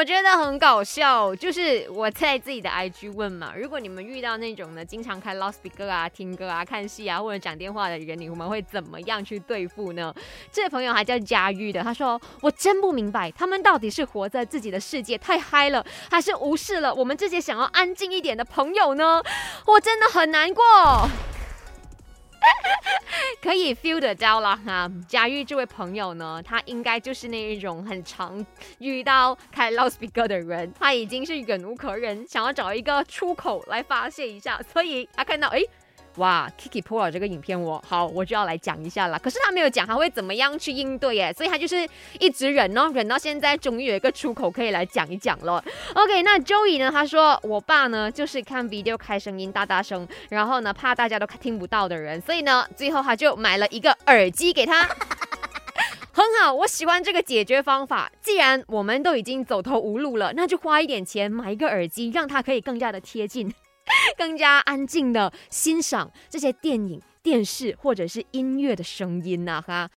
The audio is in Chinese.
我觉得很搞笑，就是我在自己的 IG 问嘛，如果你们遇到那种呢，经常开 loud speaker 啊、听歌啊、看戏啊或者讲电话的人，你们会怎么样去对付呢？这位朋友还叫佳玉的，他说：“我真不明白，他们到底是活在自己的世界太嗨了，还是无视了我们这些想要安静一点的朋友呢？”我真的很难过。可以 feel 得到了哈，佳玉这位朋友呢，他应该就是那一种很常遇到开 loudspeaker 的人，他已经是忍无可忍，想要找一个出口来发泄一下，所以他看到哎。哇，Kiki 播了这个影片，我好，我就要来讲一下了。可是他没有讲他会怎么样去应对耶，所以他就是一直忍哦，忍到现在终于有一个出口可以来讲一讲了。OK，那 Joey 呢？他说我爸呢就是看 video 开声音大大声，然后呢怕大家都听不到的人，所以呢最后他就买了一个耳机给他，很好，我喜欢这个解决方法。既然我们都已经走投无路了，那就花一点钱买一个耳机，让他可以更加的贴近。更加安静的欣赏这些电影、电视或者是音乐的声音呐，哈。